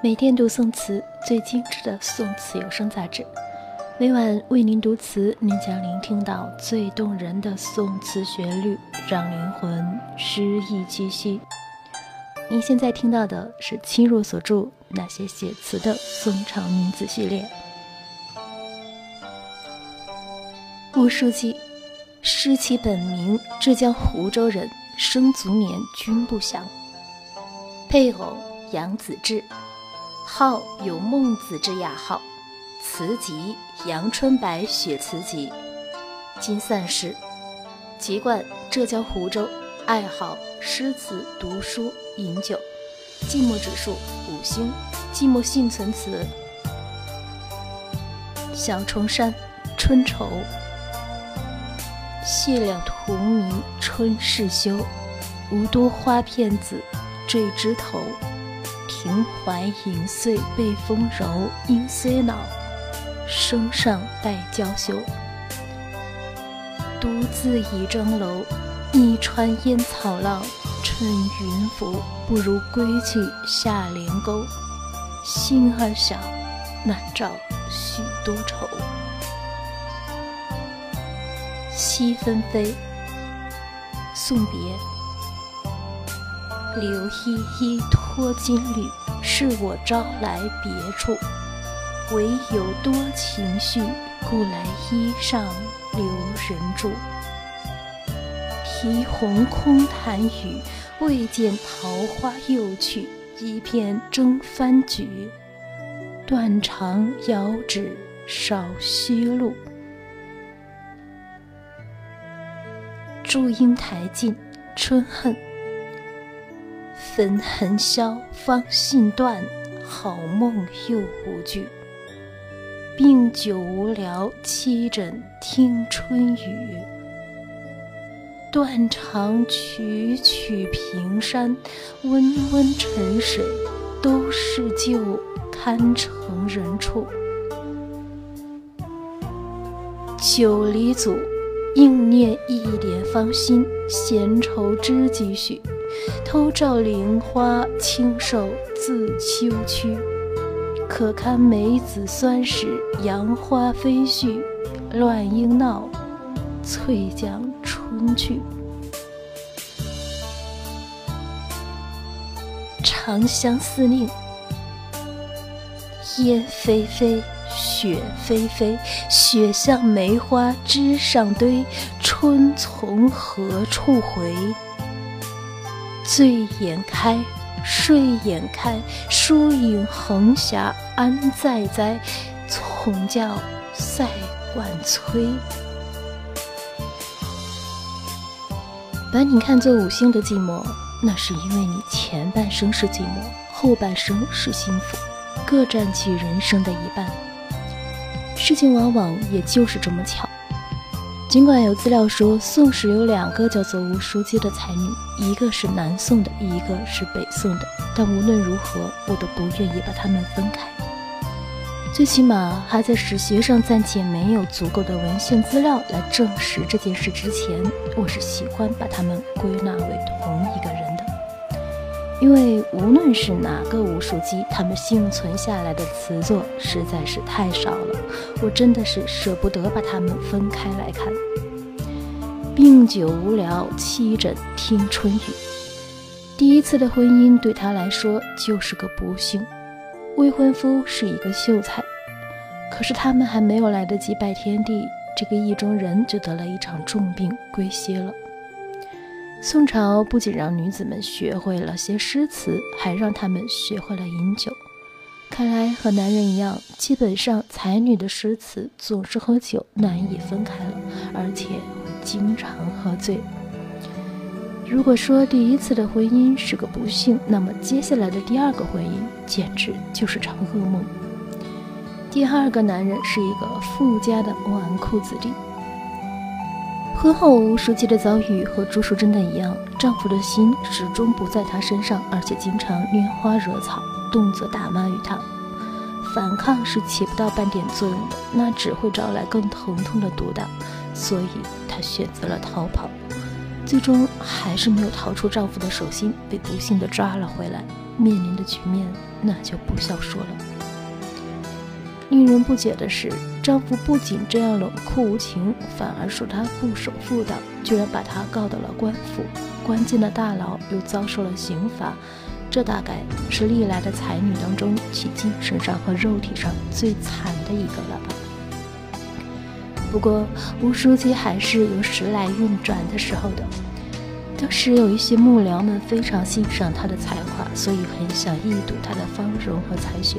每天读宋词，最精致的宋词有声杂志。每晚为您读词，您将聆听到最动人的宋词旋律，让灵魂诗意栖息。您现在听到的是清若所著《那些写词的宋朝女子》系列。吴书记，诗其本名，浙江湖州人，生卒年均不详。配偶杨子志，号有孟子之雅号，词集《阳春白雪词集》，今散失。籍贯浙江湖州，爱好诗词、读书、饮酒。寂寞指数五星。寂寞幸存词：小重山，春愁。谢了荼蘼春事休，无多花片子。坠枝头，庭怀影碎被风柔。因虽老，声尚待娇羞。独自倚征楼，逆穿烟草浪趁云浮，不如归去下帘沟。心儿小，难照许多愁。西纷飞，送别。留依依托金缕，是我朝来别处。唯有多情绪，故来衣上留人住。啼红空弹雨，未见桃花又去。一片征帆举，断肠遥指少虚路。祝英台尽，春恨。分痕消，芳信断，好梦又无惧。病久无聊，凄枕听春雨。断肠曲曲平山，温温沉水，都是旧，堪成人处。九里阻，应念一帘芳心，闲愁知几许？偷照菱花，轻瘦自秋去。可堪梅子酸时，杨花飞絮，乱莺闹，翠江春去。长相思令，烟霏霏，雪霏霏，雪像梅花枝上堆，春从何处回？醉眼开，睡眼开，疏影横霞安在哉？从教塞管催。把你看作五星的寂寞，那是因为你前半生是寂寞，后半生是幸福，各占其人生的一半。事情往往也就是这么巧。尽管有资料说宋时有两个叫做吴淑姬的才女，一个是南宋的，一个是北宋的，但无论如何，我都不愿意把她们分开。最起码还在史学上暂且没有足够的文献资料来证实这件事之前，我是喜欢把她们归纳为同一个人。因为无论是哪个吴淑姬，他们幸存下来的词作实在是太少了，我真的是舍不得把他们分开来看。病久无聊，凄枕听春雨。第一次的婚姻对他来说就是个不幸，未婚夫是一个秀才，可是他们还没有来得及拜天地，这个意中人就得了一场重病，归西了。宋朝不仅让女子们学会了写诗词，还让她们学会了饮酒。看来和男人一样，基本上才女的诗词总是和酒难以分开了，而且经常喝醉。如果说第一次的婚姻是个不幸，那么接下来的第二个婚姻简直就是场噩梦。第二个男人是一个富家的纨绔子弟。婚后，吴淑姬的遭遇和朱淑珍的一样，丈夫的心始终不在她身上，而且经常拈花惹草，动辄打骂于她。反抗是起不到半点作用的，那只会招来更疼痛的毒打。所以她选择了逃跑，最终还是没有逃出丈夫的手心，被不幸的抓了回来。面临的局面，那就不消说了。令人不解的是，丈夫不仅这样冷酷无情，反而说她不守妇道，居然把她告到了官府，关进了大牢，又遭受了刑罚。这大概是历来的才女当中，其精神上和肉体上最惨的一个了吧。不过，吴书记还是有时来运转的时候的。当时有一些幕僚们非常欣赏他的才华，所以很想一睹他的芳容和才学。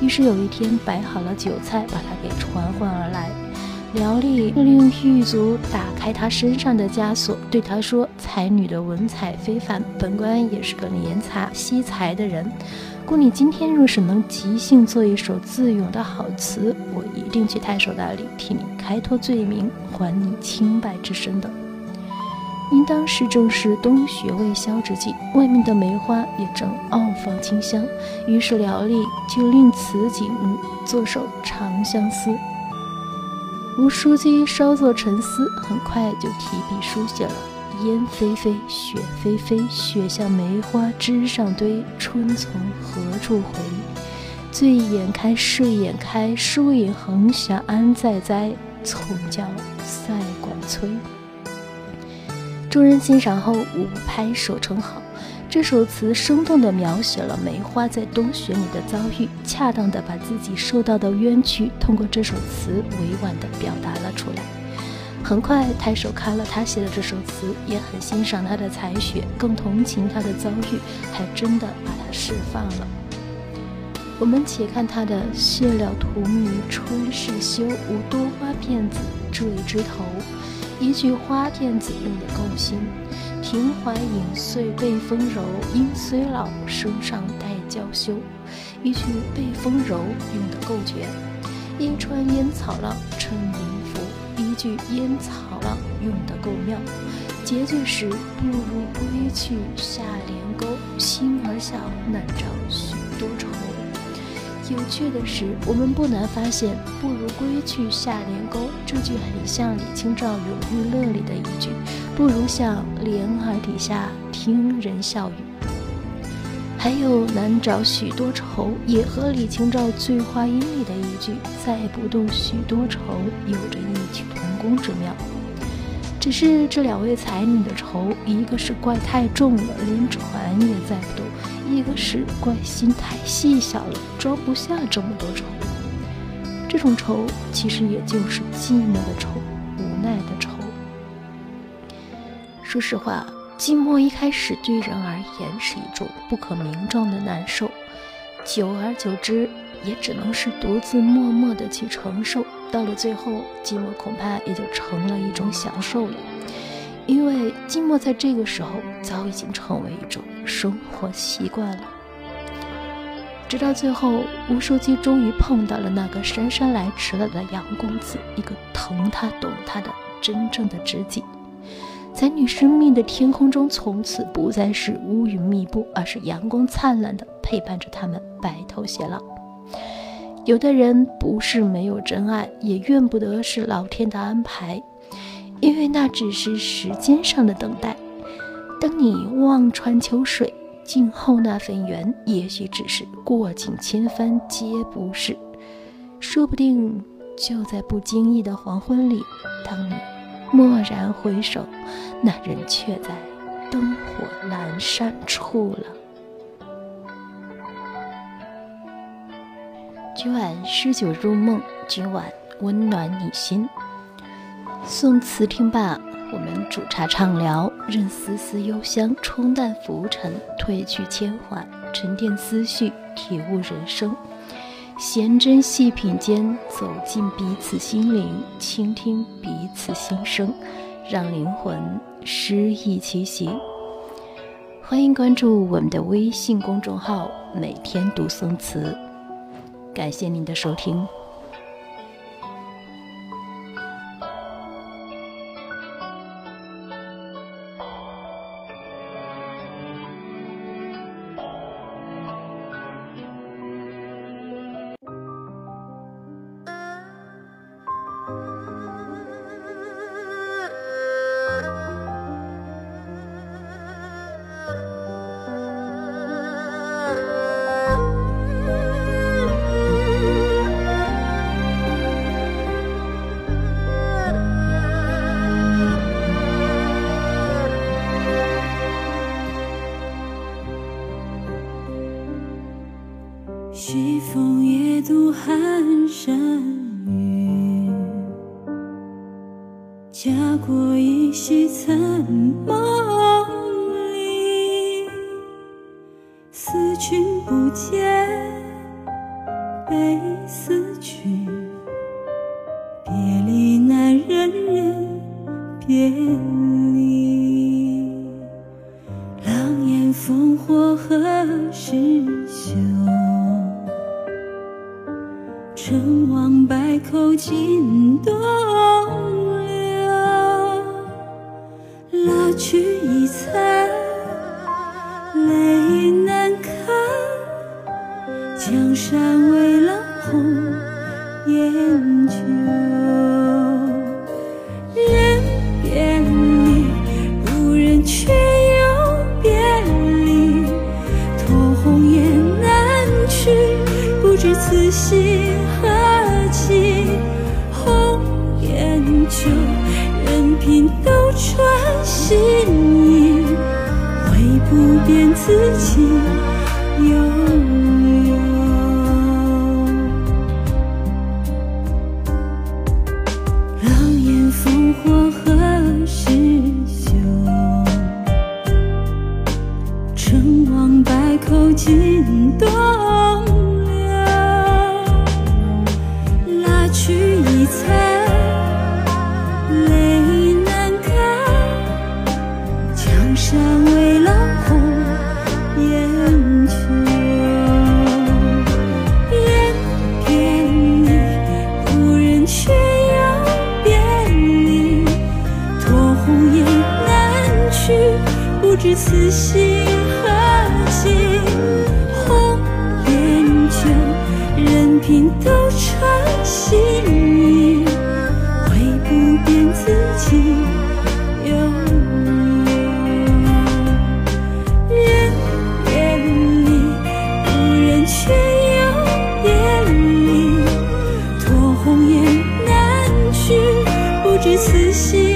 于是有一天摆好了酒菜，把他给传唤而来。辽吏令狱卒打开他身上的枷锁，对他说：“才女的文采非凡，本官也是个怜才惜才的人。故你今天若是能即兴做一首自咏的好词，我一定去太守那里替你开脱罪名，还你清白之身的。”因当时正是冬雪未消之际，外面的梅花也正傲放清香，于是辽吏就令此景作首《长相思》。吴书记稍作沉思，很快就提笔书写了：“烟霏霏，雪霏霏，雪下梅花枝上堆。春从何处回？醉眼开，睡眼开，疏影横斜安在哉？从教塞管催。”众人欣赏后，无不拍手称好。这首词生动地描写了梅花在冬雪里的遭遇，恰当地把自己受到的冤屈通过这首词委婉地表达了出来。很快，太守看了他写的这首词，也很欣赏他的才学，更同情他的遭遇，还真的把他释放了。我们且看他的“谢了荼蘼春事休，无多花片子缀枝头”，一句花片子用的够新。庭怀影碎被风柔，音虽老，声尚待娇羞。一句被风柔用得够绝。一川烟草浪衬灵符，一句烟草浪用得够妙。结句时不如归去下帘沟，心儿小，难找许多愁。有趣的是，我们不难发现，“不如归去下帘沟”这句很像李清照《永遇乐》里的一句“不如向莲儿底下听人笑语”。还有“难找许多愁”也和李清照《醉花阴》里的一句“再不动许多愁”有着异曲同工之妙。只是这两位才女的愁，一个是怪太重了，连船也载不动。一个是怪心太细小了，装不下这么多愁。这种愁其实也就是寂寞的愁，无奈的愁。说实话，寂寞一开始对人而言是一种不可名状的难受，久而久之，也只能是独自默默的去承受。到了最后，寂寞恐怕也就成了一种享受了。因为寂寞在这个时候早已经成为一种生活习惯了。直到最后，吴书记终于碰到了那个姗姗来迟了的杨公子，一个疼他、懂他的真正的知己。在女生命的天空中，从此不再是乌云密布，而是阳光灿烂的陪伴着他们白头偕老。有的人不是没有真爱，也怨不得是老天的安排。因为那只是时间上的等待。当你望穿秋水，静候那份缘，也许只是过尽千帆皆不是。说不定就在不经意的黄昏里，当你蓦然回首，那人却在灯火阑珊处了。今晚诗酒入梦，今晚温暖你心。宋词听罢，我们煮茶畅聊，任丝丝幽香冲淡浮尘，褪去铅华，沉淀思绪，体悟人生。闲斟细品间，走进彼此心灵，倾听彼此心声，让灵魂诗意栖息。欢迎关注我们的微信公众号“每天读宋词”，感谢您的收听。家国依稀残梦里，思君不见，悲思君，别离难忍忍别离，狼烟烽火何时休？成王败寇尽东蜡炬已残，泪难干。江山未老红颜旧，人别离，故人却又别离。托鸿雁南去，不知此心何寄？红颜旧。心意，唯不变此情悠不知此心何寄？红颜旧，任凭斗转星移，唯不变自己悠悠。人别离，故人却又别离。托鸿雁南去，不知此心。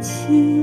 起